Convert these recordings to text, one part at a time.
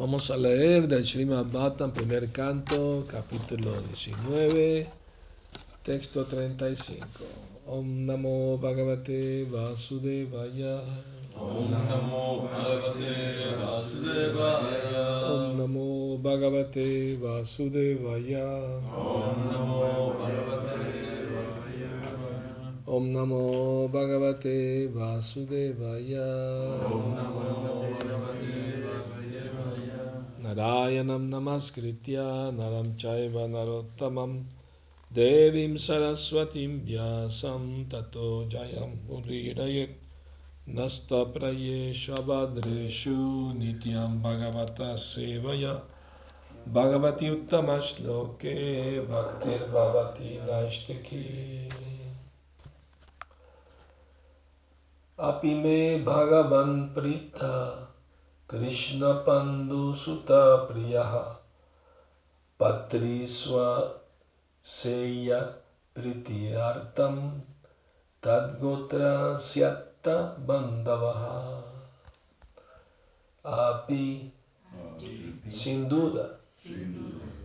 Vamos a leer del Srimad Bhattan, primer canto, capítulo 19, texto 35. Om Namo Bhagavate Vasudevaya. Om Namo Bhagavate Vasudevaya. Om Namo Bhagavate Vasudevaya. Om Namo Bhagavate Vasudevaya. Om Namo Bhagavate Vasudevaya. Om Namo Bhagavate Vasudevaya. नारायणं नमस्कृत्य नरं चैव नरोत्तमं देवीं सरस्वतीं व्यासं ततो जयं मुदीरयेत् नस्तप्रयेषु भद्रेषु नित्यं भगवतः सेवया भगवति उत्तमश्लोके भक्तिर्भवति नैष्टिकी अपि मे भगवन् Preeta Krishna Pandu Sutta Priyaha Patri Swa Seya Pritiyartam Tadgotra Syatta Bandavaha Api sin duda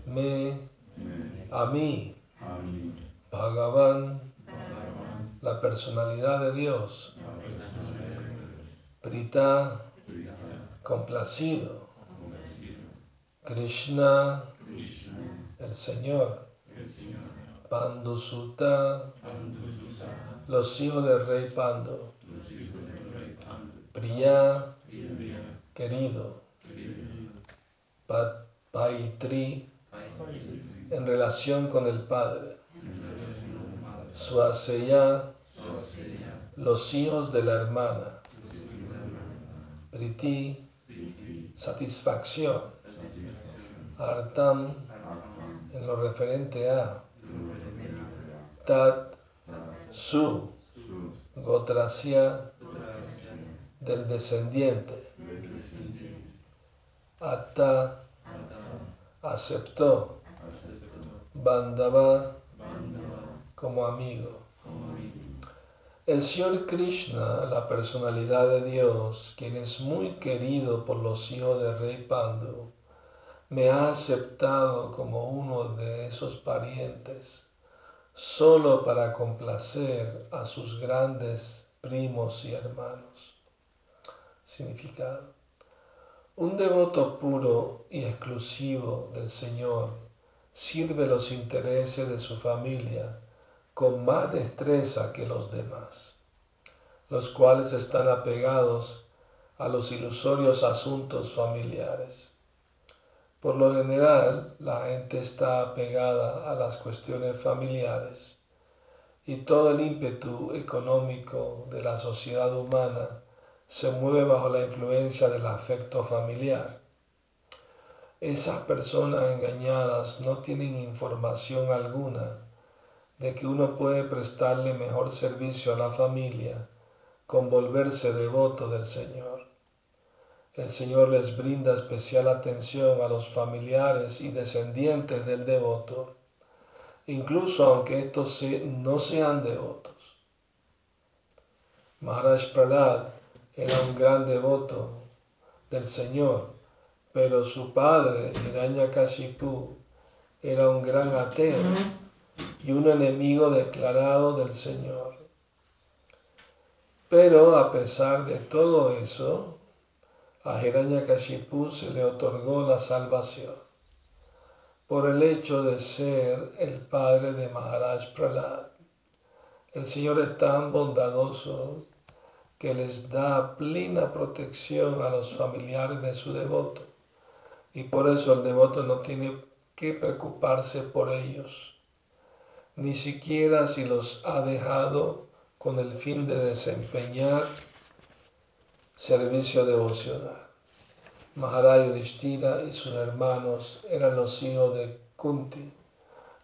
me a mí Bhagavan la personalidad de Dios Prita complacido. Krishna, el Señor. Pandusuta, los hijos del rey Pandu. Priya, querido. Paitri, en relación con el Padre. Suaseya, los hijos de la hermana. Priti, satisfacción. Artam, en lo referente a. Tat, su, Gotrasya, del descendiente. Atta, aceptó. Bandava, como amigo. El Señor Krishna, la personalidad de Dios, quien es muy querido por los hijos del rey Pandu, me ha aceptado como uno de esos parientes, solo para complacer a sus grandes primos y hermanos. Significado. Un devoto puro y exclusivo del Señor sirve los intereses de su familia con más destreza que los demás, los cuales están apegados a los ilusorios asuntos familiares. Por lo general, la gente está apegada a las cuestiones familiares y todo el ímpetu económico de la sociedad humana se mueve bajo la influencia del afecto familiar. Esas personas engañadas no tienen información alguna de que uno puede prestarle mejor servicio a la familia con volverse devoto del Señor. El Señor les brinda especial atención a los familiares y descendientes del devoto, incluso aunque estos no sean devotos. Maharaj Prahlad era un gran devoto del Señor, pero su padre, Hiranyakashipu, era un gran ateo y un enemigo declarado del Señor. Pero a pesar de todo eso, a Hiranyakashipu se le otorgó la salvación por el hecho de ser el padre de Maharaj Prahlad. El Señor es tan bondadoso que les da plena protección a los familiares de su devoto y por eso el devoto no tiene que preocuparse por ellos ni siquiera si los ha dejado con el fin de desempeñar servicio devocional. Maharaj Yudhishthira y sus hermanos eran los hijos de Kunti,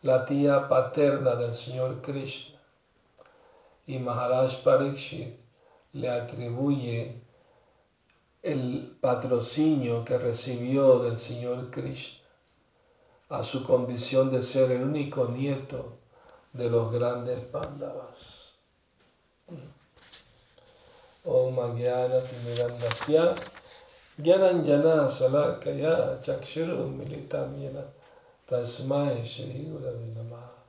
la tía paterna del Señor Krishna, y Maharaj Parikshit le atribuye el patrocinio que recibió del Señor Krishna a su condición de ser el único nieto de los grandes Pandavas. Om Magyana Timirandasya Gyananjana Salakaya Chakshuru Militam Yena Tasmai Shri Gurave Namaha.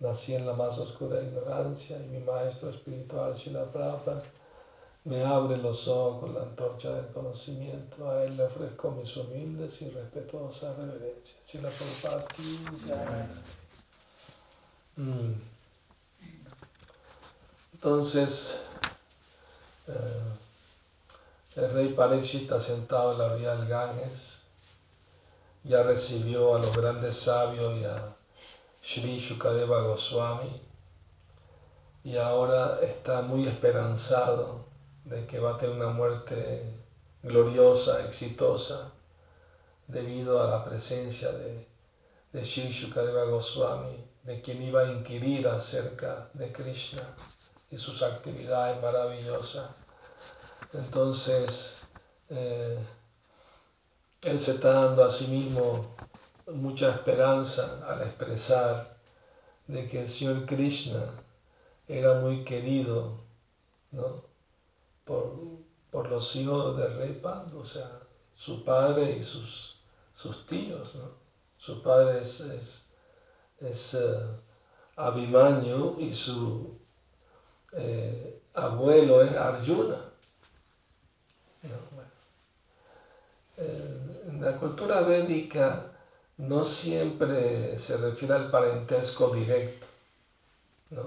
Nací en la más oscura ignorancia y mi maestro espiritual Shila Prabhupada me abre los ojos con la antorcha del conocimiento. A él le ofrezco mis humildes y respetuosas reverencias. Shila Prabhupada. Mm. Entonces, eh, el rey Parikshit está sentado en la orilla del Ganges, ya recibió a los grandes sabios y a Sri Shukadeva Goswami. Y ahora está muy esperanzado de que va a tener una muerte gloriosa, exitosa, debido a la presencia de, de Sri Shukadeva Goswami, de quien iba a inquirir acerca de Krishna y sus actividades maravillosas. Entonces, eh, él se está dando a sí mismo mucha esperanza al expresar de que el Señor Krishna era muy querido por, los hijos de Rey Pandu, o sea, su padre y sus, sus tíos. Su padre es, eh, Abhimanyu y su eh, abuelo es Arjuna. En la cultura védica no siempre se refiere al parentesco directo, ¿no?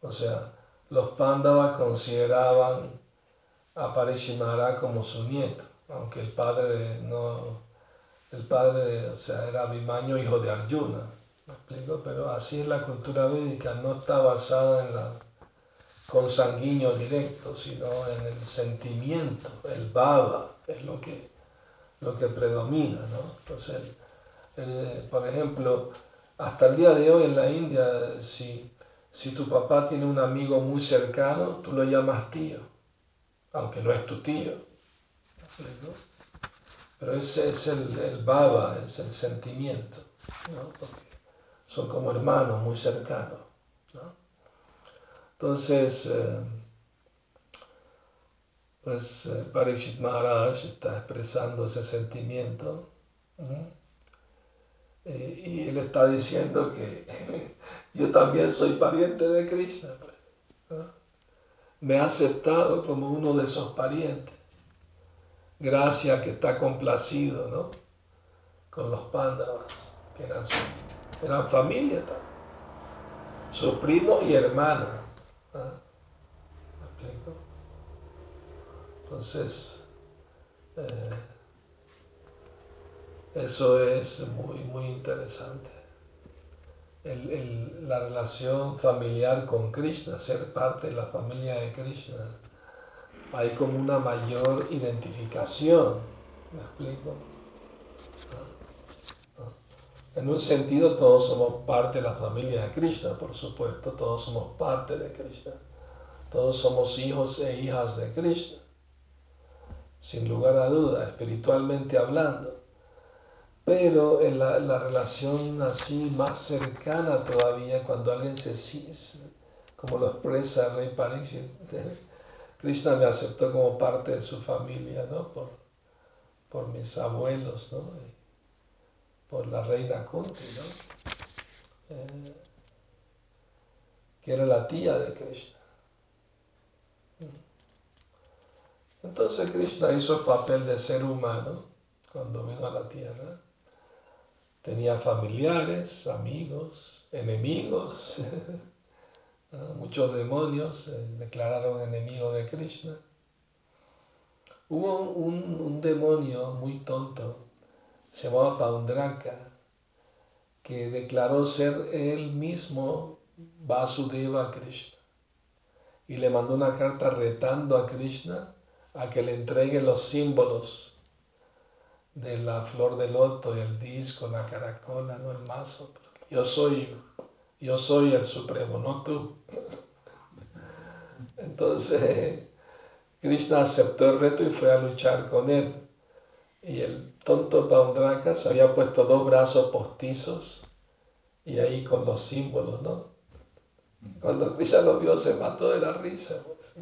O sea, los Pándavas consideraban a Parishimara como su nieto, aunque el padre no, el padre, o sea, era Abhimanyu, hijo de Arjuna, ¿me explico? Pero así es la cultura védica, no está basada en la consanguíneo directo, sino en el sentimiento, el baba, es lo que, lo que predomina, ¿no? Entonces, por ejemplo, hasta el día de hoy en la India, si, si tu papá tiene un amigo muy cercano, tú lo llamas tío, aunque no es tu tío. Pero ese es el, el baba, es el sentimiento, ¿no? Son como hermanos muy cercanos. ¿no? Entonces, eh, pues eh, Maharaj está expresando ese sentimiento eh, y él está diciendo que yo también soy pariente de Krishna. Me ha aceptado como uno de esos parientes. Gracias que está complacido ¿no? con los pándavas, que eran, eran familia también. Su primo y hermana. ¿Me explico? Entonces, eh, eso es muy, muy interesante. la relación familiar con Krishna, ser parte de la familia de Krishna, hay como una mayor identificación, ¿me explico? En un sentido, todos somos parte de la familia de Krishna, por supuesto, todos somos parte de Krishna. Todos somos hijos e hijas de Krishna, sin lugar a duda, espiritualmente hablando. Pero en la, relación así más cercana todavía, cuando alguien se, como lo expresa Rey Pariksit, Krishna me aceptó como parte de su familia, ¿no? Por, por mis abuelos, ¿no? Por la reina Kunti, ¿no? Eh, que era la tía de Krishna. Entonces Krishna hizo el papel de ser humano cuando vino a la tierra. Tenía familiares, amigos, enemigos. Muchos demonios se declararon enemigos de Krishna. Hubo un, un demonio muy tonto se llamaba Paundraka, que declaró ser él mismo Vasudeva Krishna. Y le mandó una carta retando a Krishna a que le entregue los símbolos de la flor de loto, el disco, la caracola, no el mazo. Yo soy, yo soy el supremo, no tú. Entonces, Krishna aceptó el reto y fue a luchar con él. Y el tonto Paundraka se había puesto dos brazos postizos y ahí con los símbolos, ¿no? Cuando Krishna lo vio se mató de la risa. Pues,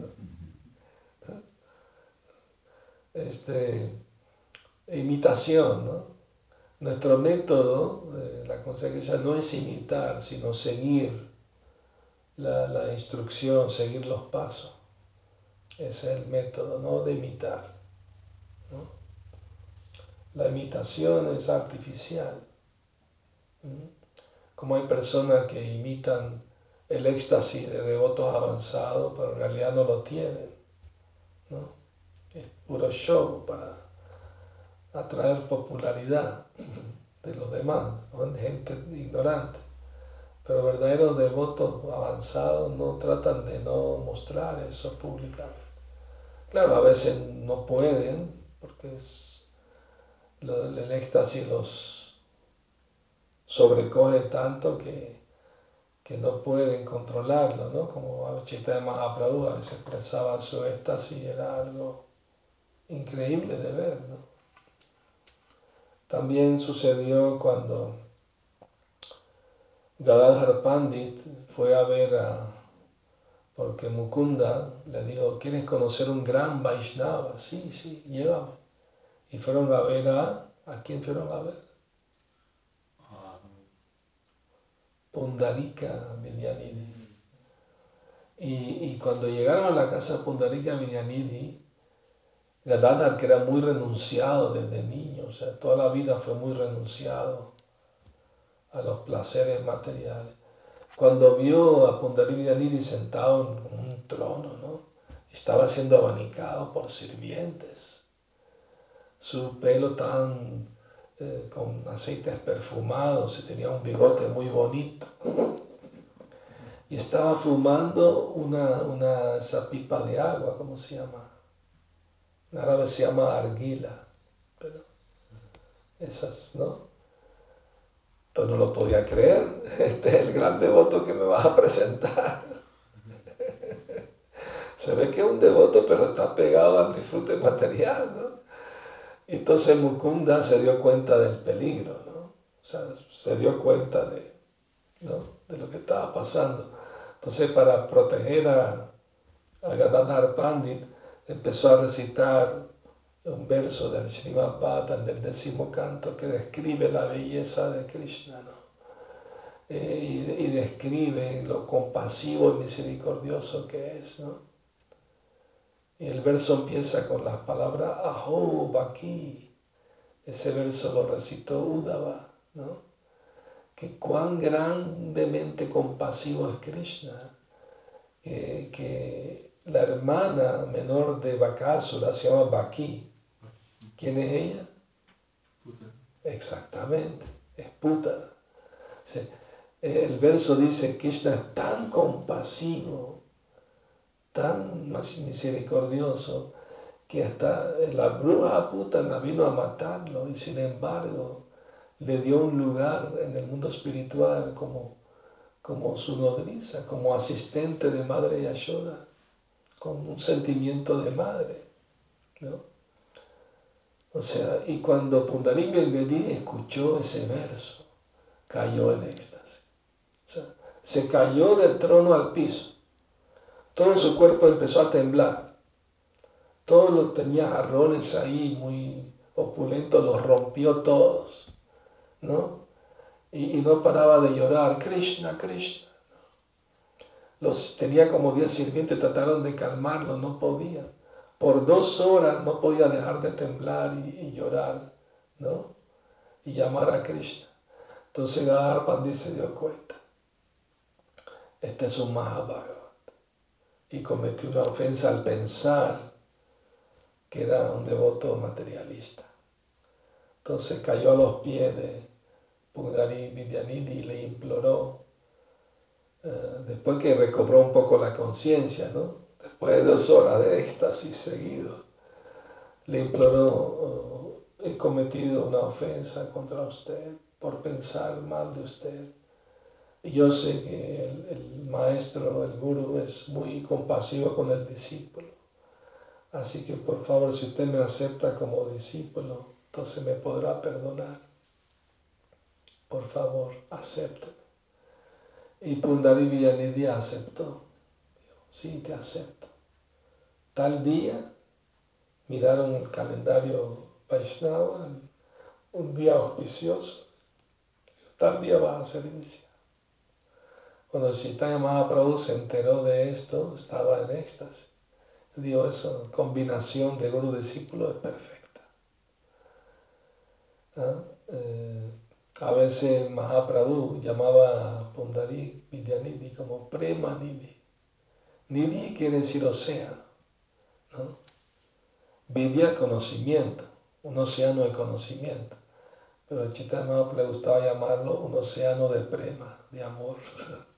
este, imitación. ¿no? Nuestro método, eh, la consejería no es imitar, sino seguir la, la, instrucción, seguir los pasos. Ese es el método, no de imitar. ¿no? La imitación es artificial. Como hay personas que imitan el éxtasis de devotos avanzados, pero en realidad no lo tienen. Es puro show para atraer popularidad de los demás, de gente ignorante. Pero verdaderos devotos avanzados no tratan de no mostrar eso públicamente. Claro, a veces no pueden, porque es, el éxtasis los sobrecoge tanto que, que no pueden controlarlo, ¿no? Como Chaitanya Mahaprabhu a veces expresaba su éxtasis, era algo increíble de ver, ¿no? También sucedió cuando Gadadhar Pandit fue a ver a, porque Mukunda le dijo, ¿quieres conocer un gran Vaishnava? Sí, sí, llévame. Y fueron a ver a, ¿a quién fueron a ver? Pundarika Vidyanidhi. Y, y, cuando llegaron a la casa de Pundarika Vidyanidhi, Gadadhar, que era muy renunciado desde niño, o sea, toda la vida fue muy renunciado a los placeres materiales. Cuando vio a Pundarika Vidyanidhi sentado en un trono, ¿no? estaba siendo abanicado por sirvientes, su pelo tan eh, con aceites perfumados y tenía un bigote muy bonito. Y estaba fumando una, una esa pipa de agua, ¿cómo se llama? En árabe se llama arguila, pero esas, ¿no? Entonces no lo podía creer, este es el gran devoto que me vas a presentar. Se ve que es un devoto, pero está pegado al disfrute material, ¿no? Entonces Mukunda se dio cuenta del peligro, ¿no? O sea, se dio cuenta de, de lo que estaba pasando. Entonces, para proteger a, a Gadadhar Pandit, empezó a recitar un verso del Srimad Bhattan, del décimo canto, que describe la belleza de Krishna, ¿no? Eh, y, y, describe lo compasivo y misericordioso que es, ¿no? El verso empieza con las palabras Aho Baki. Ese verso lo recitó Udava, ¿no? Que cuán grandemente compasivo es Krishna, que, que la hermana menor de Bakasura se llama Baki. ¿Quién es ella? Exactamente, es Putana. el verso dice, Krishna es tan compasivo tan misericordioso que hasta la bruja Putana vino a matarlo y sin embargo le dio un lugar en el mundo espiritual como, como su nodriza, como asistente de Madre Yashoda, con un sentimiento de madre. ¿no? O sea, y cuando Pundarí Belvedí escuchó ese verso, cayó en éxtasis. O sea, se cayó del trono al piso todo su cuerpo empezó a temblar. Todos los tenía jarrones ahí muy opulentos, los rompió todos, ¿no? Y, no paraba de llorar, Krishna, Krishna. Los tenía como diez sirvientes, trataron de calmarlo, no podían. Por dos horas no podía dejar de temblar y, llorar, ¿no? Y llamar a Krishna. Entonces Gadar Pandit se dio cuenta. Este es un Mahabharata y cometió una ofensa al pensar que era un devoto materialista. Entonces cayó a los pies de Pugari Vidyanidhi y le imploró, eh, después que recobró un poco la conciencia, ¿no? después de dos horas de éxtasis seguido, le imploró, oh, he cometido una ofensa contra usted por pensar mal de usted yo sé que el, maestro, el guru, es muy compasivo con el discípulo. Así que por favor, si usted me acepta como discípulo, entonces me podrá perdonar. Por favor, acéptame. Y Pundari Villanidhi aceptó. sí, te acepto. Tal día miraron el calendario Vaishnava, un día auspicioso, tal día va a ser iniciado. Cuando Chaitanya Mahaprabhu se enteró de esto, estaba en éxtasis. Dijo, eso, combinación de guru discípulo es perfecta. ¿Ah? Eh, a veces Mahaprabhu llamaba a Pundari Vidyanidhi como Prema Nidhi. Nidhi quiere decir océano. ¿no? Vidya, conocimiento, un océano de conocimiento. Pero a Chaitanya le gustaba llamarlo un océano de prema, de amor.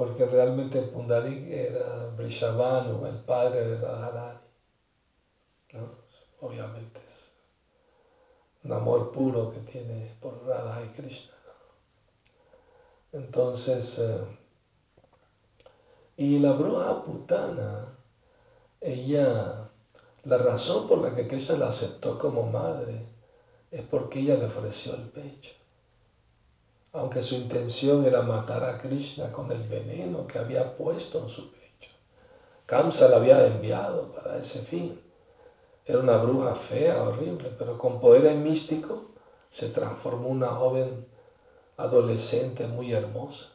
Porque realmente Pundarik era Brishabhanu, el padre de Radharani. ¿no? Obviamente es un amor puro que tiene por Radha y Krishna. Entonces, eh, y la bruja putana, ella, la razón por la que Krishna la aceptó como madre es porque ella le ofreció el pecho. Aunque su intención era matar a Krishna con el veneno que había puesto en su pecho. Kamsa la había enviado para ese fin. Era una bruja fea, horrible, pero con poderes místicos se transformó una joven adolescente muy hermosa.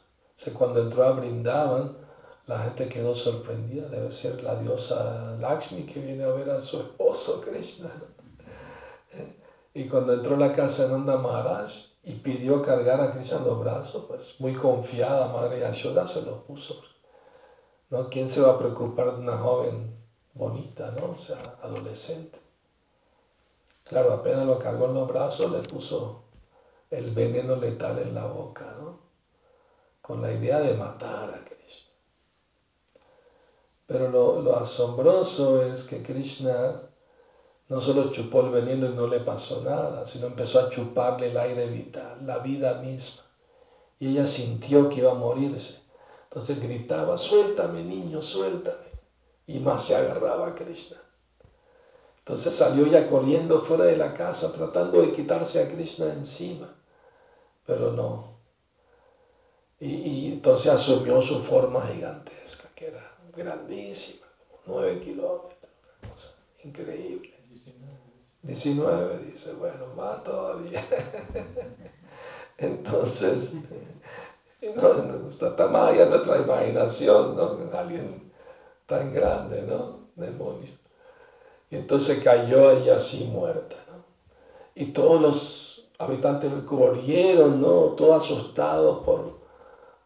O cuando entró a Brindavan, la gente quedó sorprendida. Debe ser la diosa Lakshmi que viene a ver a su esposo Krishna. Y cuando entró a la casa de Nanda Maharaj y pidió cargar a Krishna en los brazos, pues muy confiada, Madre Yashoda se lo puso. ¿no? ¿Quién se va a preocupar de una joven bonita, ¿no? o sea, adolescente? Claro, apenas lo cargó en los brazos, le puso el veneno letal en la boca, ¿no? con la idea de matar a Krishna. Pero lo, lo asombroso es que Krishna no solo chupó el veneno y no le pasó nada, sino empezó a chuparle el aire vital, la vida misma. Y ella sintió que iba a morirse. Entonces gritaba, suéltame niño, suéltame. Y más se agarraba a Krishna. Entonces salió ya corriendo fuera de la casa tratando de quitarse a Krishna encima. Pero no. Y, y entonces asumió su forma gigantesca, que era grandísima, como nueve kilómetros, una cosa increíble. 19, dice, bueno, más todavía. Entonces, no, está más allá nuestra imaginación, ¿no? Alguien tan grande, ¿no? Demonio. Y entonces cayó ahí así muerta, ¿no? Y todos los habitantes corrieron, ¿no? Todos asustados por,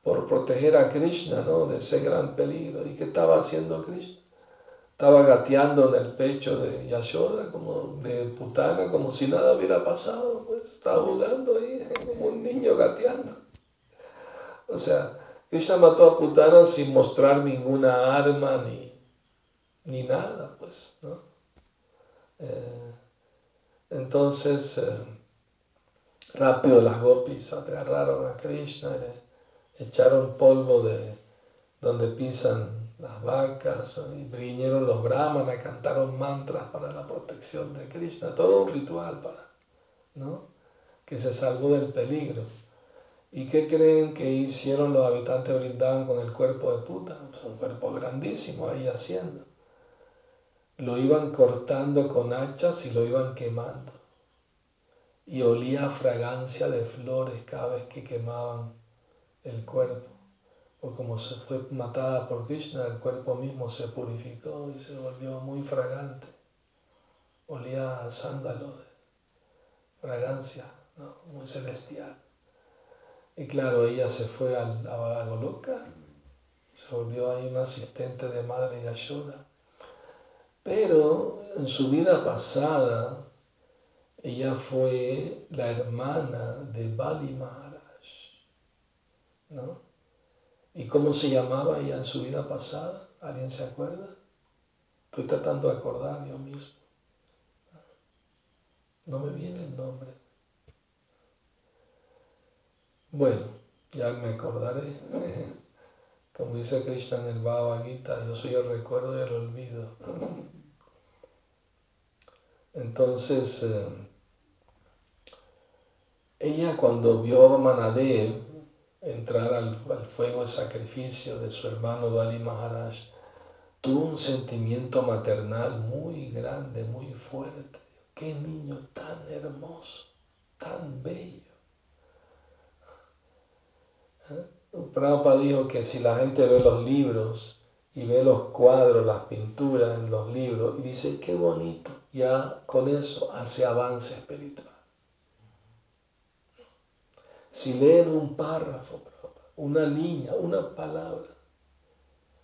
por proteger a Krishna, ¿no? De ese gran peligro. ¿Y qué estaba haciendo Krishna? Estaba gateando en el pecho de Yashoda, como de putana, como si nada hubiera pasado, pues estaba jugando ahí como un niño gateando. O sea, ella mató a putana sin mostrar ninguna arma ni, ni nada, pues, ¿no? Eh, entonces, eh, rápido las gopis agarraron a Krishna echaron polvo de donde pisan las vacas, y vinieron los brahmanas, cantaron mantras para la protección de Krishna, todo un ritual para, ¿no? Que se salvó del peligro. ¿Y qué creen que hicieron los habitantes brindaban con el cuerpo de puta? Pues un cuerpo grandísimo ahí haciendo. Lo iban cortando con hachas y lo iban quemando. Y olía fragancia de flores cada vez que quemaban el cuerpo o como se fue matada por Krishna, el cuerpo mismo se purificó y se volvió muy fragante. Olía a sándalo fragancia, muy celestial. Y claro, ella se fue a la Goloka, se volvió ahí una asistente de Madre Yashoda. Pero en su vida pasada, ella fue la hermana de Bali Maharaj. ¿no? ¿Y cómo se llamaba ella en su vida pasada? ¿Alguien se acuerda? Estoy tratando de acordar yo mismo. No me viene el nombre. Bueno, ya me acordaré. Como dice Krishna en el Bhagavad Gita, yo soy el recuerdo y el olvido. Entonces, eh, ella cuando vio a Manadev, entrar al, fuego de sacrificio de su hermano Bali Maharaj, tuvo un sentimiento maternal muy grande, muy fuerte. Qué niño tan hermoso, tan bello. ¿Eh? Prabhupada dijo que si la gente ve los libros y ve los cuadros, las pinturas en los libros y dice, qué bonito, ya con eso hace avance espiritual. Si leen un párrafo, una línea, una palabra,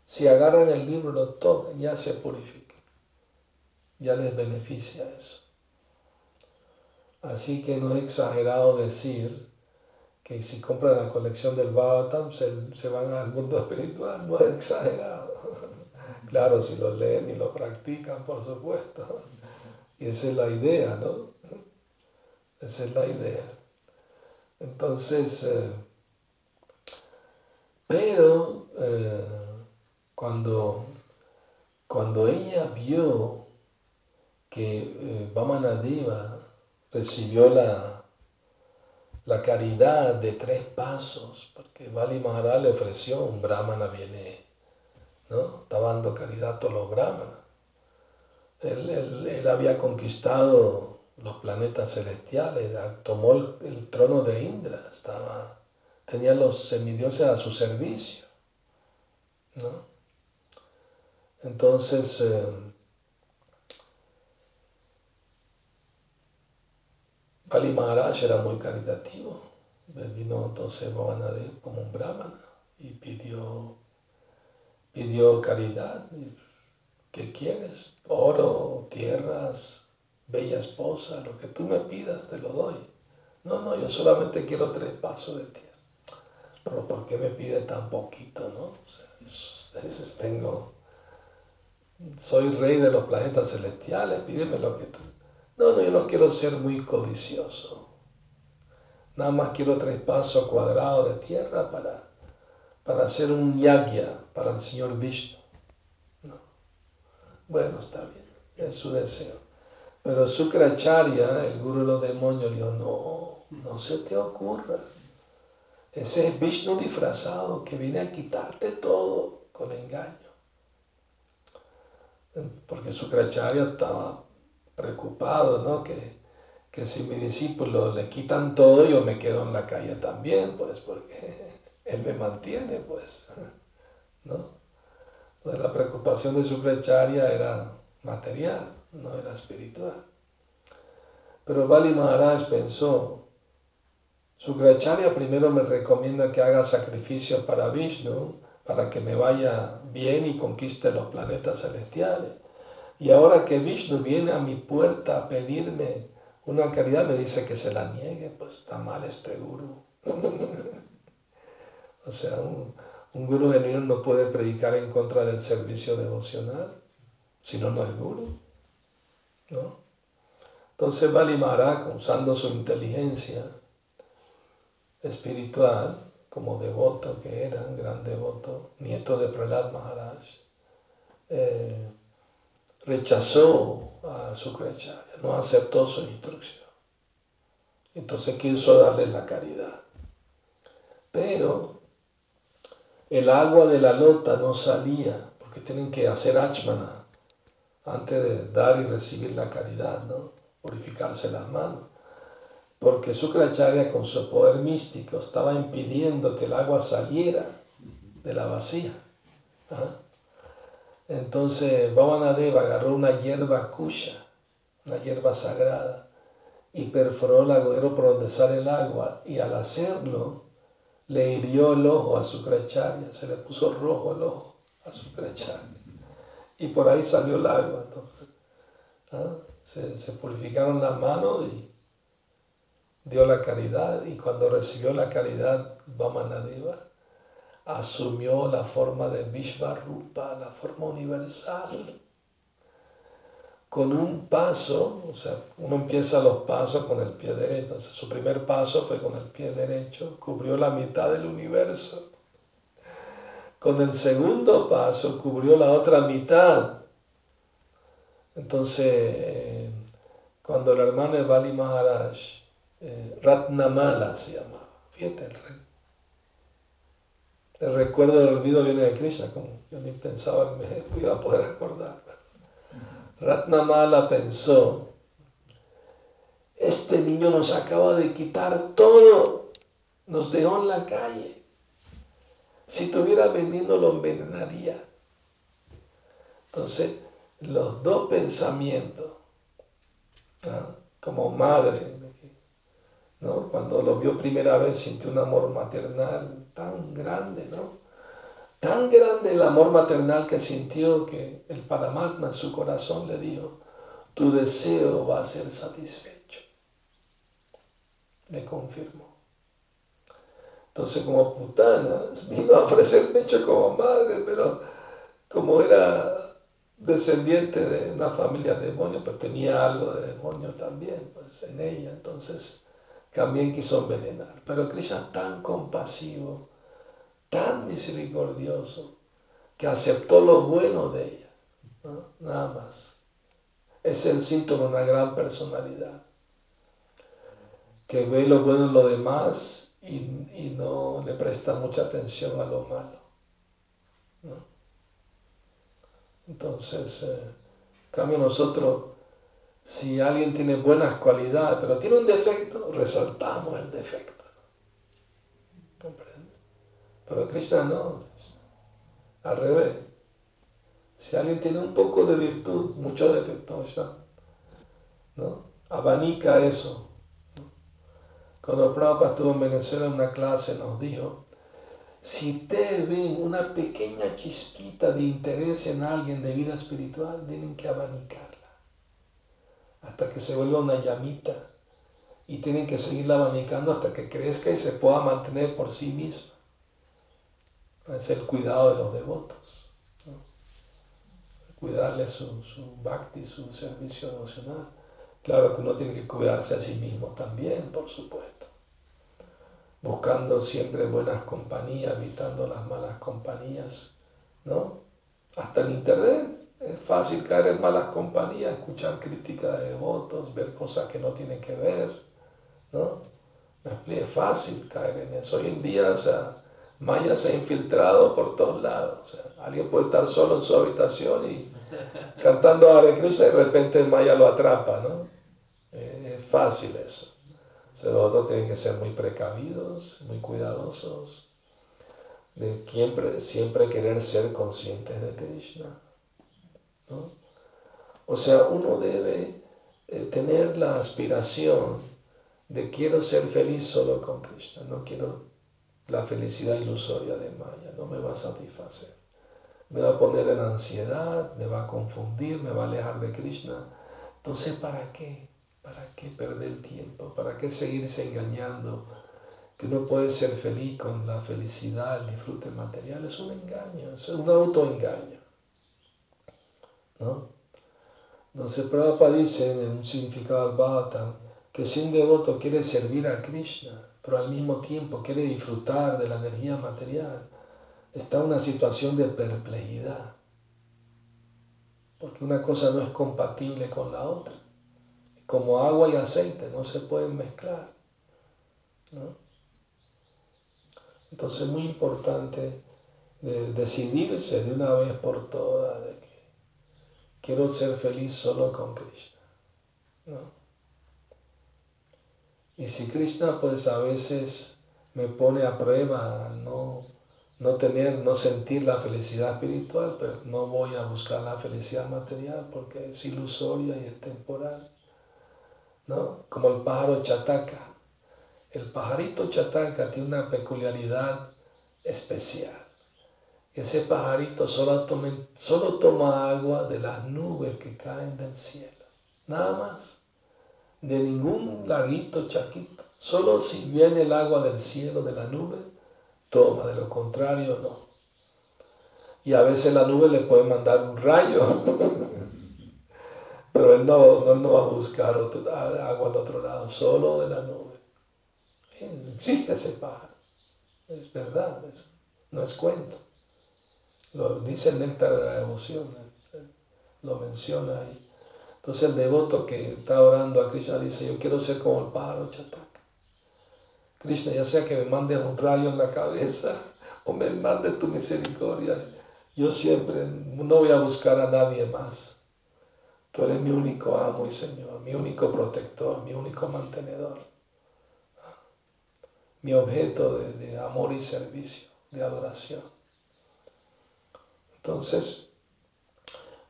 si agarran el libro, lo tocan, ya se purifican. Ya les beneficia eso. Así que no es exagerado decir que si compran la colección del Bhagavatam se, van al mundo espiritual, no es exagerado. claro, si lo leen y lo practican, por supuesto. Y esa es la idea, ¿no? Esa es la idea. Entonces, eh, pero eh, cuando, cuando ella vio que eh, Vamanadeva recibió la, la caridad de tres pasos, porque Bali Maharaj le ofreció un brahmana viene, ¿no? Estaba dando caridad a todos los brahmanas. Él, había conquistado los planetas celestiales, tomó el, trono de Indra, estaba, tenía los semidioses a su servicio. ¿no? Entonces, eh, Bali Maharaj era muy caritativo. Vino entonces Bhavanadev como un brahmana y pidió, pidió caridad. ¿Qué quieres? Oro, tierras, bella esposa, lo que tú me pidas te lo doy. No, no, yo solamente quiero tres pasos de tierra. Pero ¿por qué me pide tan poquito, no? O sea, tengo, soy rey de los planetas celestiales, pídeme lo que tú no, no, yo no quiero ser muy codicioso. Nada más quiero tres pasos cuadrados de tierra para, para hacer un yagya para el Señor Vishnu. No. Bueno, está bien, es su deseo. Pero Sukracharya, el gurú de los demonios, dijo, no, no se te ocurra. Ese es Vishnu disfrazado que viene a quitarte todo con engaño. Porque Sukracharya estaba preocupado, ¿no? Que, que si mi discípulo le quitan todo, yo me quedo en la calle también, pues, porque él me mantiene, pues, ¿no? Entonces la preocupación de su brecharia era material, no era espiritual. Pero Bali Maharaj pensó, Sukracharya primero me recomienda que haga sacrificios para Vishnu, para que me vaya bien y conquiste los planetas celestiales. Y ahora que Vishnu viene a mi puerta a pedirme una caridad, me dice que se la niegue, pues está mal este guru. o sea, un, un guru genuino no puede predicar en contra del servicio devocional, si no, no es guru. ¿No? Entonces Bali usando su inteligencia espiritual, como devoto que era, un gran devoto, nieto de Prahlad Maharaj, eh, rechazó a su Sukracharya, no aceptó su instrucción. Entonces quiso darle la caridad. Pero el agua de la lota no salía, porque tienen que hacer achmana antes de dar y recibir la caridad, ¿no? purificarse las manos. Porque Sukracharya con su poder místico estaba impidiendo que el agua saliera de la vacía. ¿ah? Entonces Bhavanadeva agarró una hierba kusha, una hierba sagrada, y perforó el agujero por donde sale el agua, y al hacerlo le hirió el ojo a su cracharya, se le puso rojo el ojo a su cracharya, y por ahí salió el agua. Se, se purificaron las manos y dio la caridad, y cuando recibió la caridad Vamanadeva, asumió la forma de Vishvarupa, la forma universal. Con un paso, o sea, uno empieza los pasos con el pie derecho. Su primer paso fue con el pie derecho, cubrió la mitad del universo. Con el segundo paso cubrió la otra mitad. Entonces, eh, cuando el hermano de Bali Maharaj, eh, Ratnamala se llamaba, fíjate, el El recuerdo del olvido viene de Krishna, como yo ni pensaba que me iba a poder acordar. Ratnamala pensó, este niño nos acaba de quitar todo, nos dejó en la calle. Si tuviera veneno lo envenenaría. Entonces, los dos pensamientos, como madre, ¿no? cuando lo vio primera vez sintió un amor maternal tan grande, ¿no? Tan grande el amor maternal que sintió que el Paramatma en su corazón le dijo, tu deseo va a ser satisfecho. Le confirmó. Entonces como putana vino a ofrecer pecho como madre, pero como era descendiente de una familia de demonios, pues tenía algo de demonio también pues, en ella, entonces también quiso envenenar. Pero Krishna tan compasivo, tan misericordioso, que aceptó lo bueno de ella, nada más. Es el síntoma de una gran personalidad, que ve lo bueno en lo demás y, no le presta mucha atención a lo malo. Entonces, eh, cambio nosotros, si alguien tiene buenas cualidades, pero tiene un defecto, resaltamos el defecto. ¿Comprende? Pero Krishna no, al revés. Si alguien tiene un poco de virtud, mucho defecto, ¿no? Abanica eso. Cuando Prabhupada estuvo en Venezuela en una clase nos dijo, si te ven una pequeña chispita de interés en alguien de vida espiritual, tienen que abanicarla hasta que se vuelva una llamita y tienen que seguirla abanicando hasta que crezca y se pueda mantener por sí misma. Es el cuidado de los devotos, cuidarle su, su bhakti, su servicio devocional. Claro que uno tiene que cuidarse a sí mismo también, por supuesto buscando siempre buenas compañías, evitando las malas compañías, ¿no? Hasta en internet es fácil caer en malas compañías, escuchar críticas de devotos, ver cosas que no tienen que ver, ¿no? Es fácil caer en eso. Hoy en día, o sea, Maya se ha infiltrado por todos lados. O sea, alguien puede estar solo en su habitación y cantando Hare Krishna y de repente Maya lo atrapa, ¿no? Fácil eso. Los otros tienen que ser muy precavidos, muy cuidadosos, de siempre, siempre querer ser conscientes de Krishna. O sea, uno debe eh, tener la aspiración de quiero ser feliz solo con Krishna, no quiero la felicidad ilusoria de Maya, no me va a satisfacer. Me va a poner en ansiedad, me va a confundir, me va a alejar de Krishna. Entonces, ¿para qué? ¿Para qué perder tiempo? ¿Para qué seguirse engañando? Que uno puede ser feliz con la felicidad, el disfrute material. Es un engaño, es un autoengaño. ¿No? Entonces Prabhupada dice en un significado del Bhagavatam que si un devoto quiere servir a Krishna, pero al mismo tiempo quiere disfrutar de la energía material, está en una situación de perplejidad. Porque una cosa no es compatible con la otra como agua y aceite, no se pueden mezclar. ¿no? Entonces es muy importante decidirse de una vez por todas de que quiero ser feliz solo con Krishna. ¿no? Y si Krishna pues a veces me pone a prueba no, no tener, no sentir la felicidad espiritual, pero no voy a buscar la felicidad material porque es ilusoria y es temporal. ¿No? Como el pájaro chataca. El pajarito chataca tiene una peculiaridad especial. Ese pajarito solo toma, solo toma agua de las nubes que caen del cielo. Nada más. De ningún laguito chaquito. Solo si viene el agua del cielo, de la nube, toma. De lo contrario, no. Y a veces la nube le puede mandar un rayo Pero él no, no, va a buscar agua al otro lado, solo de la nube. Existe ese pájaro. Es verdad, eso. no es cuento. Lo dice el néctar de la devoción, lo menciona ahí. Entonces el devoto que está orando a Krishna dice, yo quiero ser como el pájaro chataka. Krishna, ya sea que me mande un rayo en la cabeza o me mande tu misericordia. Yo siempre no voy a buscar a nadie más. Tú eres mi único amo y Señor, mi único protector, mi único mantenedor, mi objeto de, amor y servicio, de adoración. Entonces,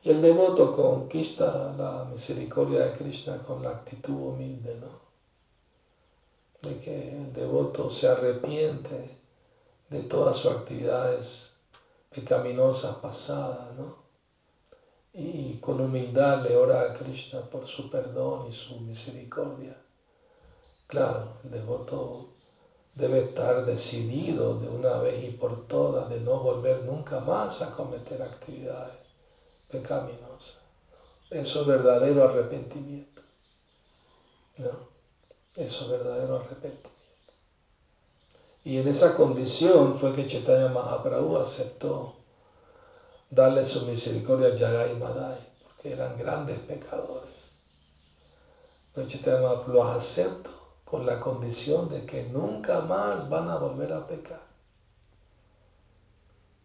y el devoto conquista la misericordia de Krishna con la actitud humilde, ¿no? De que el devoto se arrepiente de todas sus actividades pecaminosas pasadas, ¿no? Y con humildad le ora a Krishna por su perdón y su misericordia. Claro, el devoto debe estar decidido de una vez y por todas de no volver nunca más a cometer actividades pecaminosa. Eso es verdadero arrepentimiento. ¿no? Eso es verdadero arrepentimiento. Y en esa condición fue que Chaitanya Mahaprabhu aceptó darle su misericordia a Yagai y Madai, porque eran grandes pecadores. Pero Mahaprabhu los aceptó con la condición de que nunca más van a volver a pecar.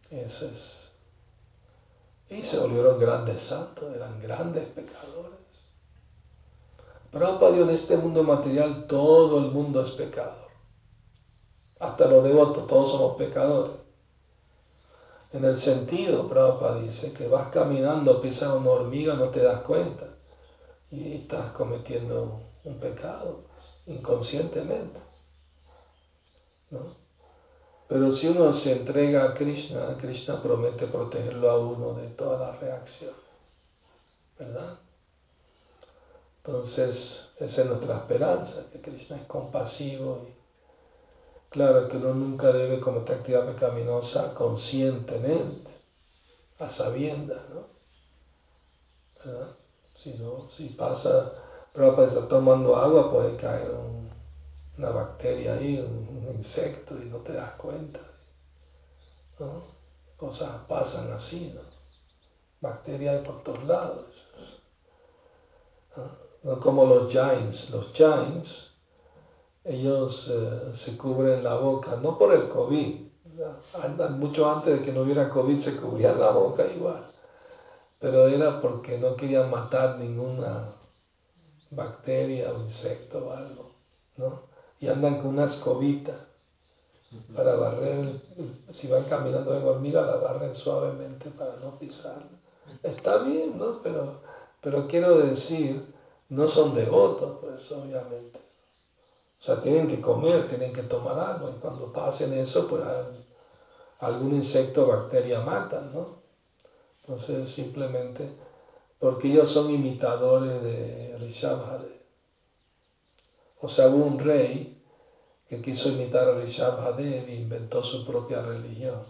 Eso es y se volvieron grandes santos, eran grandes pecadores. Prabhupada dio en este mundo material todo el mundo es pecador. Hasta los devotos, todos somos pecadores. En el sentido, Prabhupada dice, que vas caminando, pisas una hormiga, no te das cuenta. Y estás cometiendo un pecado, inconscientemente. ¿no? Pero si uno se entrega a Krishna, Krishna promete protegerlo a uno de todas las reacciones. ¿Verdad? Entonces, esa es nuestra esperanza, que Krishna es compasivo y claro que uno nunca debe cometer actividad pecaminosa conscientemente, a sabiendas, ¿no? Si no, si pasa, pero está tomando agua puede caer un una bacteria ahí, un, insecto y no te das cuenta. Cosas pasan así, ¿no? Bacterias hay por todos lados. ¿no? como los giants. Los giants, ellos eh, se cubren la boca, no por el COVID. Mucho antes de que no hubiera COVID se cubrían la boca igual. Pero era porque no querían matar ninguna bacteria o insecto o algo. ¿no? y andan con una escobita para barrer, si van caminando en hormiga, la barren suavemente para no pisarla. Está bien, ¿no? Pero, pero quiero decir, no son devotos, pues obviamente. O sea, tienen que comer, tienen que tomar agua y cuando pasen eso, pues algún insecto o bacteria matan, ¿no? Entonces simplemente, porque ellos son imitadores de Rishabhade. O sea, hubo un rey que quiso imitar a Rishabhadev e inventó su propia religión.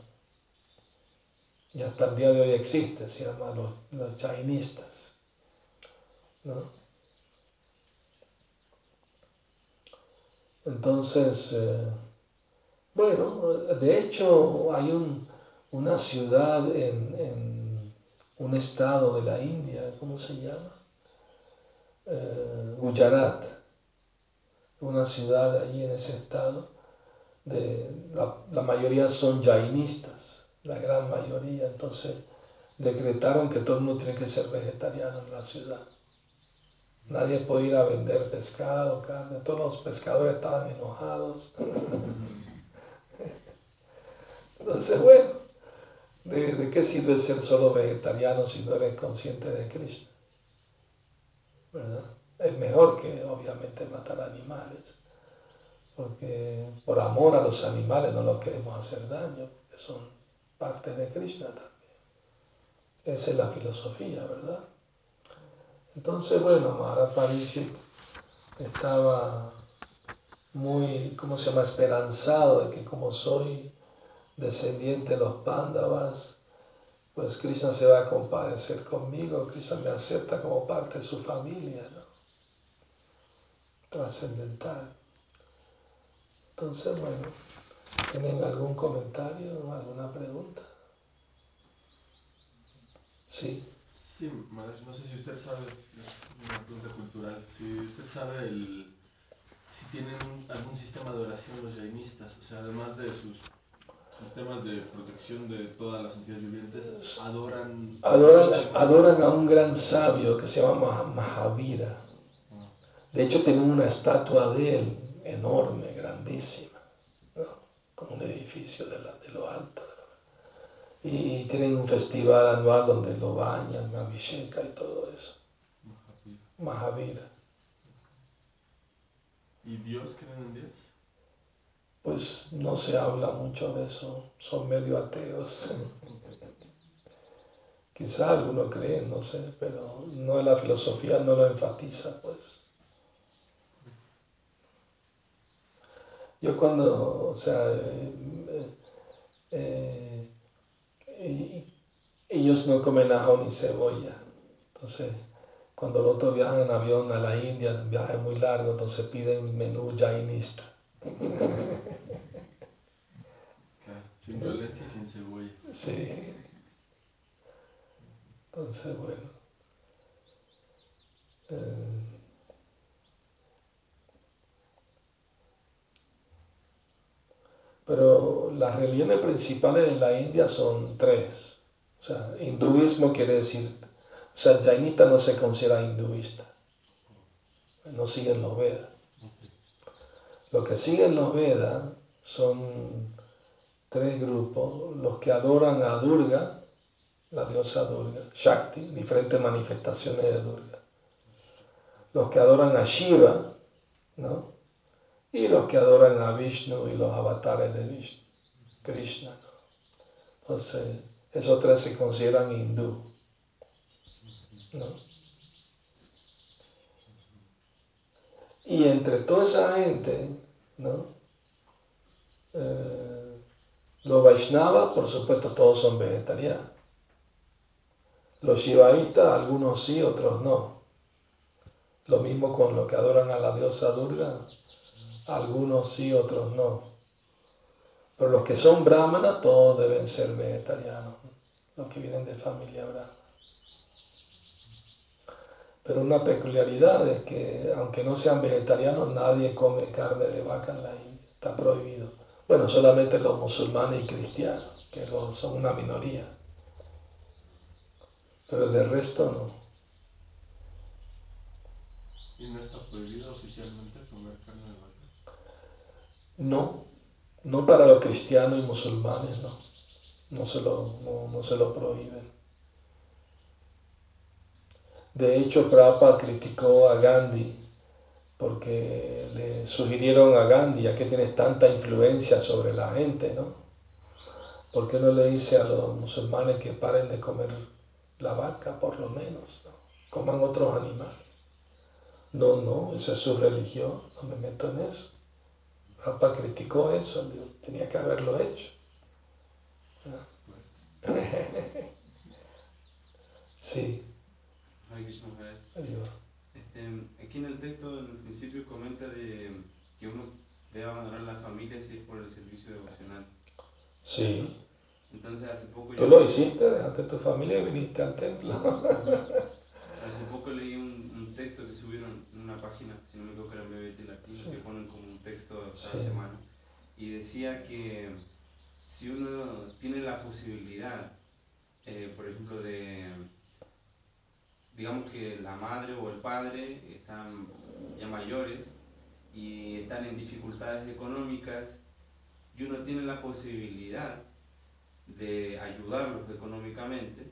Y hasta el día de hoy existe, se llama los, los jainistas. Entonces, eh, bueno, de hecho hay una ciudad en, en, un estado de la India, ¿cómo se llama? Eh, Gujarat una ciudad allí en ese estado, de, la, mayoría son jainistas, la gran mayoría, entonces decretaron que todo el mundo tiene que ser vegetariano en la ciudad. Nadie puede ir a vender pescado, carne, todos los pescadores estaban enojados. Entonces, bueno, ¿de, ¿de, qué sirve ser solo vegetariano si no eres consciente de Cristo? ¿Verdad? Es mejor que obviamente matar animales, porque por amor a los animales no los queremos hacer daño, porque son parte de Krishna también. Esa es la filosofía, ¿verdad? Entonces, bueno, Maharaj estaba muy, ¿cómo se llama?, esperanzado de que como soy descendiente de los Pándavas, pues Krishna se va a compadecer conmigo, Krishna me acepta como parte de su familia, ¿no? trascendental. Entonces, bueno, ¿tienen algún comentario alguna pregunta? Sí. Sí, no sé si usted sabe, es una pregunta cultural, si usted sabe el, si tienen algún sistema de oración los jainistas, o sea, además de sus sistemas de protección de todas las entidades vivientes adoran... Adoran, adoran a un gran sabio que se llama Mahavira. De hecho, tienen una estatua de él enorme, grandísima, ¿no? como un edificio de, la, de lo alto. Y tienen un festival anual donde lo bañan, Abhisheka y todo eso. Mahavira. ¿Y Dios creen en Dios? Pues no se habla mucho de eso, son medio ateos. Quizá algunos creen, no sé, pero no la filosofía no lo enfatiza, pues. Yo cuando, o sea, eh, eh, ellos no comen ajo ni cebolla. Entonces, cuando los otros viajan en avión a la India, viaje muy largo, entonces piden menú jainista. sin violencia y sin cebolla. Sí. Entonces, bueno. Eh, pero las religiones principales de la India son tres. O sea, hinduismo quiere decir, o sea, jainista no se considera hinduista. No siguen los Vedas. Los que siguen los Vedas son tres grupos, los que adoran a Durga, la diosa Durga, Shakti, diferentes manifestaciones de Durga. Los que adoran a Shiva, ¿no? Y los que adoran a Vishnu y los avatares de Vishnu, Krishna. Entonces, esos tres se consideran hindú. ¿no? Y entre toda esa gente, ¿no? Eh, los Vaishnavas, por supuesto, todos son vegetarianos. Los Shivaístas, algunos sí, otros no. Lo mismo con los que adoran a la diosa Durga, algunos sí, otros no. Pero los que son brahmanas, todos deben ser vegetarianos, los que vienen de familia brahmana. Pero una peculiaridad es que, aunque no sean vegetarianos, nadie come carne de vaca en la India. Está prohibido. Bueno, solamente los musulmanes y cristianos, que son una minoría. Pero de resto no. ¿Y no está prohibido oficialmente comer carne de vaca? No, no para los cristianos y musulmanes, no. No se lo, no, no se lo prohíben. De hecho, Prabhupada criticó a Gandhi porque le sugirieron a Gandhi, ya que tiene tanta influencia sobre la gente, ¿no? ¿Por qué no le dice a los musulmanes que paren de comer la vaca, por lo menos? ¿no? Coman otros animales. No, no, esa es su religión, no me meto en eso. Prabhupada criticó eso, tenía que haberlo hecho. sí. Este, aquí en el texto, en el principio, comenta de que uno debe abandonar la familia si es por el servicio devocional. Sí. Entonces, hace poco. Tú lo hiciste, dejaste tu familia y viniste al templo. hace poco leí un, texto que subieron en una página, si no me equivoco, era BBT Latino, que ponen como texto cada semana. Y decía que si uno tiene la posibilidad, eh, por ejemplo, de digamos que la madre o el padre están ya mayores y están en dificultades económicas y uno tiene la posibilidad de ayudarlos económicamente,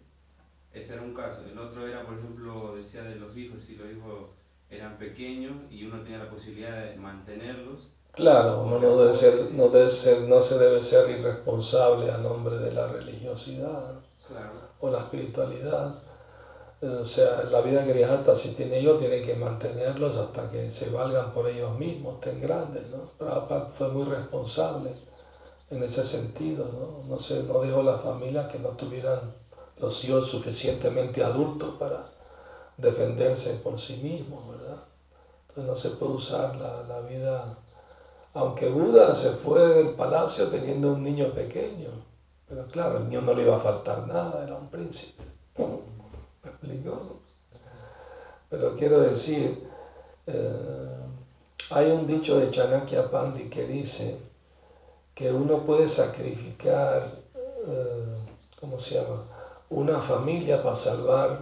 ese era un caso. El otro era, por ejemplo, decía de los hijos, si los hijos eran pequeños y uno tenía la posibilidad de mantenerlos. Claro, uno no debe ser, no debe ser, no se debe ser irresponsable a nombre de la religiosidad o la espiritualidad o sea, la vida grihasta si tiene yo, tiene que mantenerlos hasta que se valgan por ellos mismos, estén grandes, ¿no? Prabhupada fue muy responsable en ese sentido, ¿no? No, se, no dejó la familia que no tuvieran los hijos suficientemente adultos para defenderse por sí mismos, no se puede usar la, la vida... Aunque Buda se fue del palacio teniendo un niño pequeño, pero claro, el niño no le iba a faltar nada, era un príncipe. Pero quiero decir, eh, hay un dicho de Chanakya Pandi que dice que uno puede sacrificar, eh, ¿cómo se llama? Una familia para salvar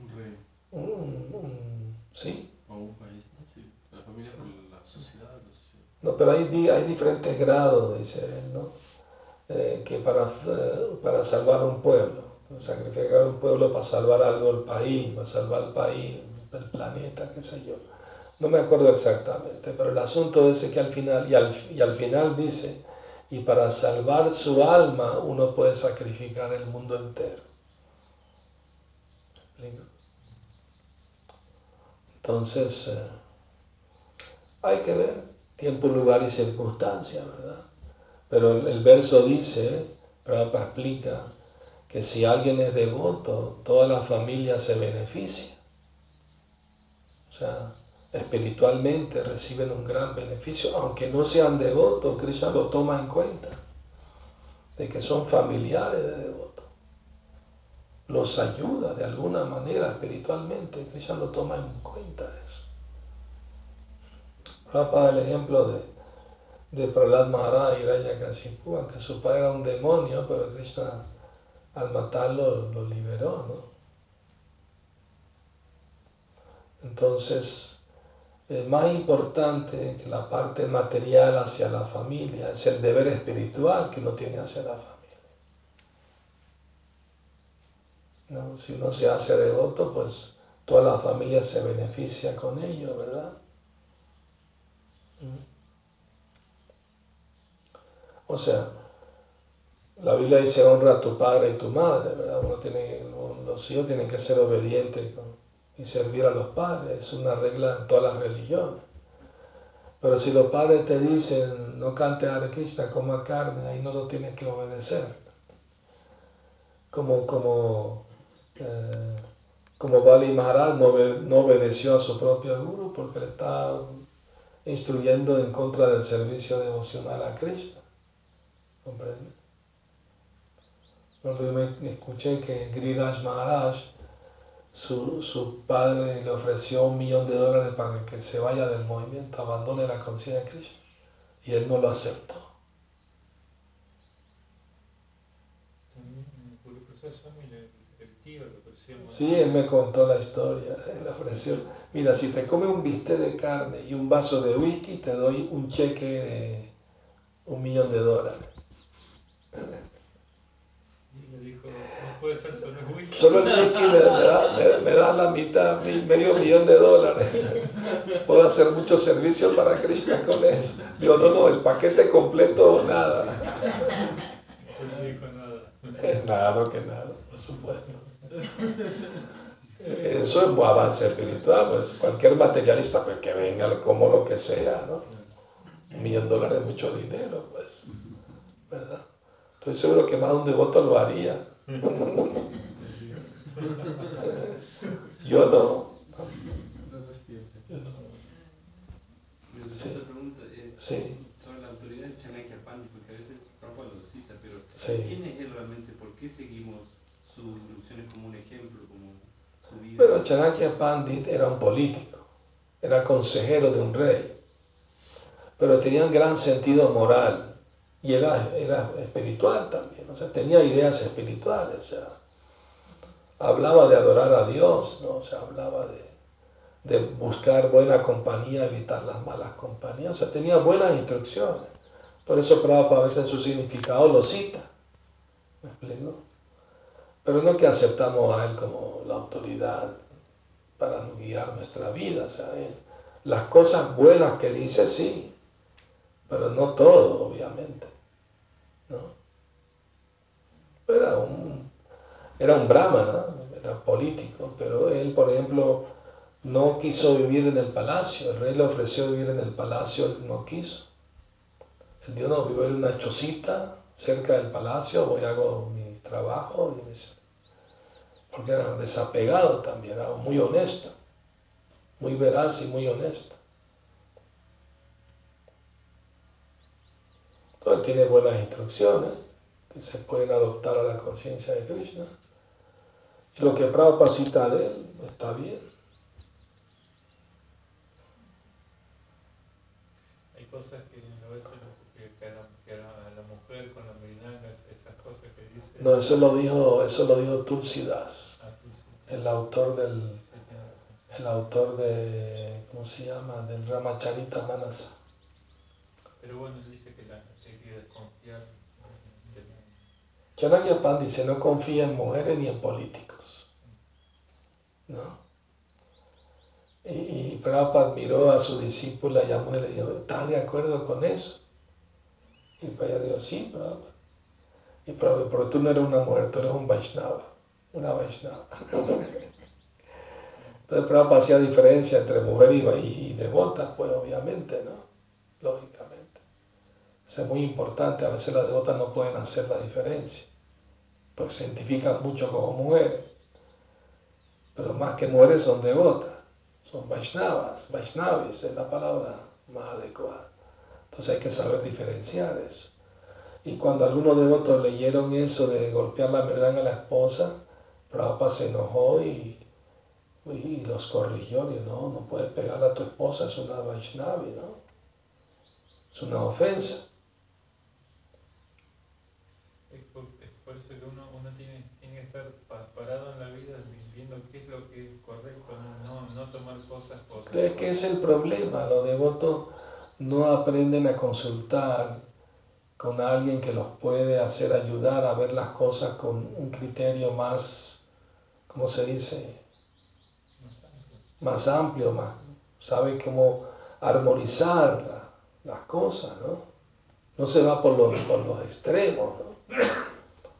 Un rey un, un- un- ¿sí? o un país, ¿no? Sí, la familia con la sociedad, la sociedad. No, pero hay, hay diferentes grados, dice él, ¿no? Eh, que para, eh, para salvar un pueblo, sacrificar un pueblo para salvar algo del país, para salvar el país, el planeta, qué sé yo. No me acuerdo exactamente, pero el asunto es que al final, y al, y al final dice, y para salvar su alma uno puede sacrificar el mundo entero. Entonces, eh, hay que ver tiempo, lugar y circunstancia, ¿verdad? Pero el, verso dice, Prabhupada explica, que si alguien es devoto, toda la familia se beneficia. O sea, espiritualmente reciben un gran beneficio, aunque no sean devotos, Krishna lo toma en cuenta, de que son familiares de devotos. Los ayuda de alguna manera espiritualmente, Krishna lo toma en cuenta eso. Prabhupada el ejemplo de, de Prahlad Maharaj y Hiranyakashipu, aunque su padre era un demonio, pero Krishna al matarlo lo liberó, ¿no? Entonces, el más importante que la parte material hacia la familia es el deber espiritual que uno tiene hacia la familia. ¿No? Si uno se hace devoto, pues toda la familia se beneficia con ello, ¿verdad? O sea, la Biblia dice honra a tu padre y tu madre, ¿verdad? Uno los hijos tienen que ser obedientes y servir a los padres, es una regla en todas las religiones. Pero si los padres te dicen no cante Hare Krishna, coma carne, ahí no lo tienes que obedecer. Como, como, eh, Bali Maharaj no, no obedeció a su propio guru porque le está instruyendo en contra del servicio devocional a Krishna. ¿Comprende? Yo me escuché que Giriraj Maharaj, su, su padre le ofreció un millón de dólares para que se vaya del movimiento, abandone la conciencia de Krishna, y él no lo aceptó. También en el Puro Proceso, mira, el, el tío le ofreció más. Sí, él me contó la historia, él ofreció, mira, si te comes un bistec de carne y un vaso de whisky, te doy un cheque de un millón de dólares. Y le dijo, no puede ser solo whisky. Solo el whisky me, me da, me- me da la mitad, mi- medio millón de dólares. Puedo hacer mucho servicio para Krishna con eso. Digo, no, no, el paquete completo, nada. No dijo nada. Es claro que nada, por supuesto. Eso es un avance espiritual, pues cualquier materialista, pues que venga, como lo que sea, ¿no? Un millón de dólares es mucho dinero, pues, ¿verdad? Estoy seguro que más de un devoto lo haría. Yo no. No, no Sí. Sí, sobre la autoridad de Chanakya porque a veces Prabhupada lo cita, pero sí. ¿quién es él realmente? ¿Por qué seguimos sus instrucciones como un ejemplo, como su vida? Pero Chanakya Pandit era un político, era consejero de un rey, pero tenía un gran sentido moral y era, era espiritual también, o sea, tenía ideas espirituales, o sea, hablaba de adorar a Dios, ¿no? o hablaba de, de buscar buena compañía, evitar las malas compañías, o sea, tenía buenas instrucciones. Por eso Prabhupada a veces su significado lo cita, ¿me explico? Pero no que aceptamos a él como la autoridad para guiar nuestra vida. Él- las cosas buenas que dice, sí, pero no todo, obviamente. ¿no? Era un, era un era político, pero él, por ejemplo, no quiso vivir en el palacio. El rey le ofreció vivir en el palacio, él no quiso. Él dijo, no, vivo en una chocita cerca del palacio, voy hago mi trabajo porque era desapegado también, era muy honesto, muy veraz y muy honesto. Entonces tiene buenas instrucciones que se pueden adoptar a la conciencia de Krishna. Y lo que Prabhupada cita de él está bien. Hay cosas que a veces lo- que, que a, la, que a la ver con las merinangas, esas cosas que dice. No, eso lo dijo, eso lo dijo Tulsidas, el autor del, el autor de, ¿cómo se llama? Del Ramacharita Manasa. Pero bueno, él dice que la, hay que desconfiar Chanakya Pan dice, no confía en mujeres ni en políticos. ¿No? Y, y Prabhupada miró a su discípula Yamuna y le dijo, ¿estás de acuerdo con eso? Y pues ella dijo, sí, Prabhupada. Y Prabhupada, pero tú no eres una mujer, tú eres un Vaishnava, una Vaishnava. Entonces Prabhupada hacía diferencia entre mujer y, y, pues obviamente, ¿no? Lógicamente. Es muy importante, a veces las devotas no pueden hacer la diferencia, porque se identifican mucho como mujeres, pero más que mujeres son devotas, son Vaishnavas, Vaishnavis es la palabra más adecuada. Entonces hay que saber diferenciar eso. Y cuando algunos devotos leyeron eso de golpear la verdad a la esposa, Prabhupada se enojó y, y los corrigió. Y no, no puedes pegarle a tu esposa, es una Vaishnavi, ¿no? Es una ofensa. Es por, es por eso que uno, uno tiene, tiene que estar pa- parado en la vida viendo qué es lo que es correcto, no tomar cosas por... Es que es el problema, los devotos no aprenden a consultar con alguien que los puede hacer ayudar a ver las cosas con un criterio más, ¿cómo se dice? Más amplio, más, sabe cómo armonizar la- las cosas, ¿no? No se va por los, por los extremos, ¿no?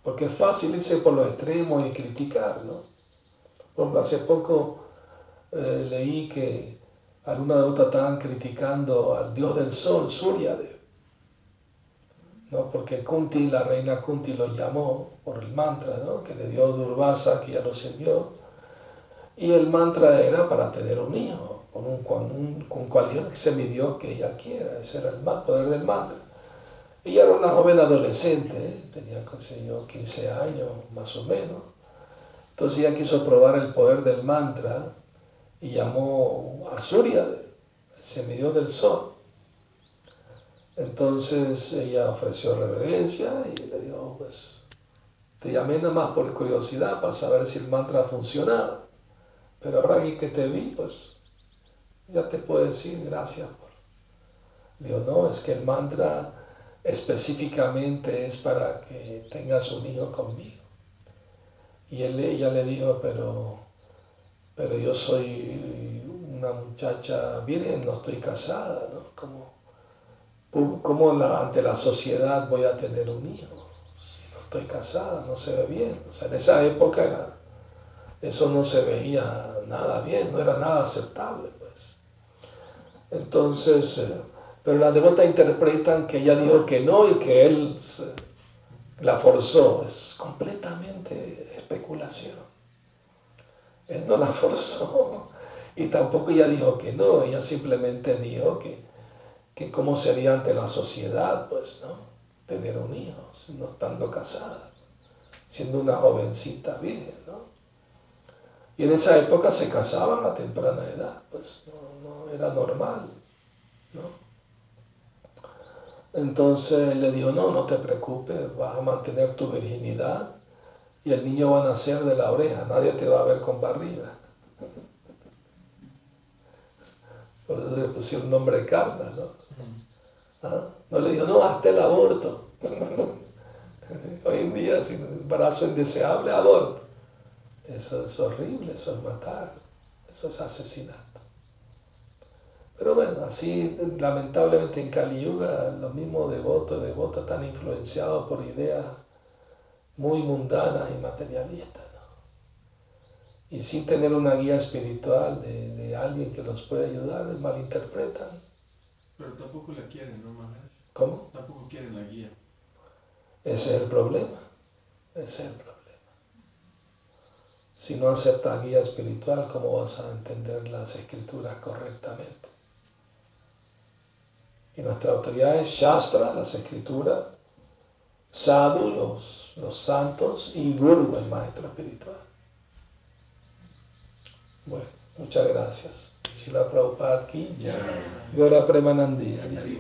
Porque es fácil irse por los extremos y criticar, ¿no? Hace poco eh, leí que algunas devotas estaban criticando al dios del sol, Suryadev, ¿no? Porque Kunti, la reina Kunti, lo llamó por el mantra, ¿no? Que le dio Durvasa, que ya lo sirvió. Y el mantra era para tener un hijo, con, cualquier semidios que ella quiera. Ese era el poder del mantra. Ella era una joven adolescente, tenía, yo, 15 años más o menos. Entonces ella quiso probar el poder del mantra y llamó a Surya, el semidios del sol. Entonces ella ofreció reverencia y le dijo, pues, te llamé nada más por curiosidad para saber si el mantra funcionaba. Pero ahora que te vi, pues, ya te puedo decir gracias por... Le digo, no, es que el mantra específicamente es para que tengas un hijo conmigo. Y él, ella le dijo, pero, pero yo soy una muchacha virgen, no estoy casada, ¿no? ¿Cómo, cómo ante la sociedad voy a tener un hijo? Si no estoy casada, no se ve bien. O sea, en esa época eso no se veía nada bien, no era nada aceptable, pues. Entonces, eh, pero las devotas interpretan que ella dijo que no y que él se- la forzó. Es completamente especulación. Él no la forzó y tampoco ella dijo que no, ella simplemente dijo que, que cómo sería ante la sociedad, pues, ¿no? Tener un hijo, no estando casada, siendo una jovencita virgen, ¿no? Y en esa época se casaban a temprana edad, pues no, no era normal, ¿no? Entonces le dijo, no, no te preocupes, vas a mantener tu virginidad y el niño va a nacer de la oreja, nadie te va a ver con barriga. Por eso le pusieron nombre Carla, ¿no? No le dijo, no, hasta el aborto. Hoy en día, sin embarazo indeseable, aborto. Eso es horrible, eso es matar, eso es asesinato. Pero bueno, así lamentablemente en Kali los mismos devotos y devotas están influenciados por ideas muy mundanas y materialistas. Y sin tener una guía espiritual de, de alguien que los pueda ayudar, malinterpretan. Pero tampoco la quieren, ¿no, Maharaj? ¿Cómo? Tampoco quieren la guía. Ese es el problema. Ese es el problema. Si no aceptas guía espiritual, ¿cómo vas a entender las escrituras correctamente? Y nuestra autoridad es Shastra, las escrituras, Sadhu, los, los santos, y Guru, el maestro espiritual. Bueno, muchas gracias. शिला प्रभुपाद की जय गौरा प्रेमानंदी हरिहरी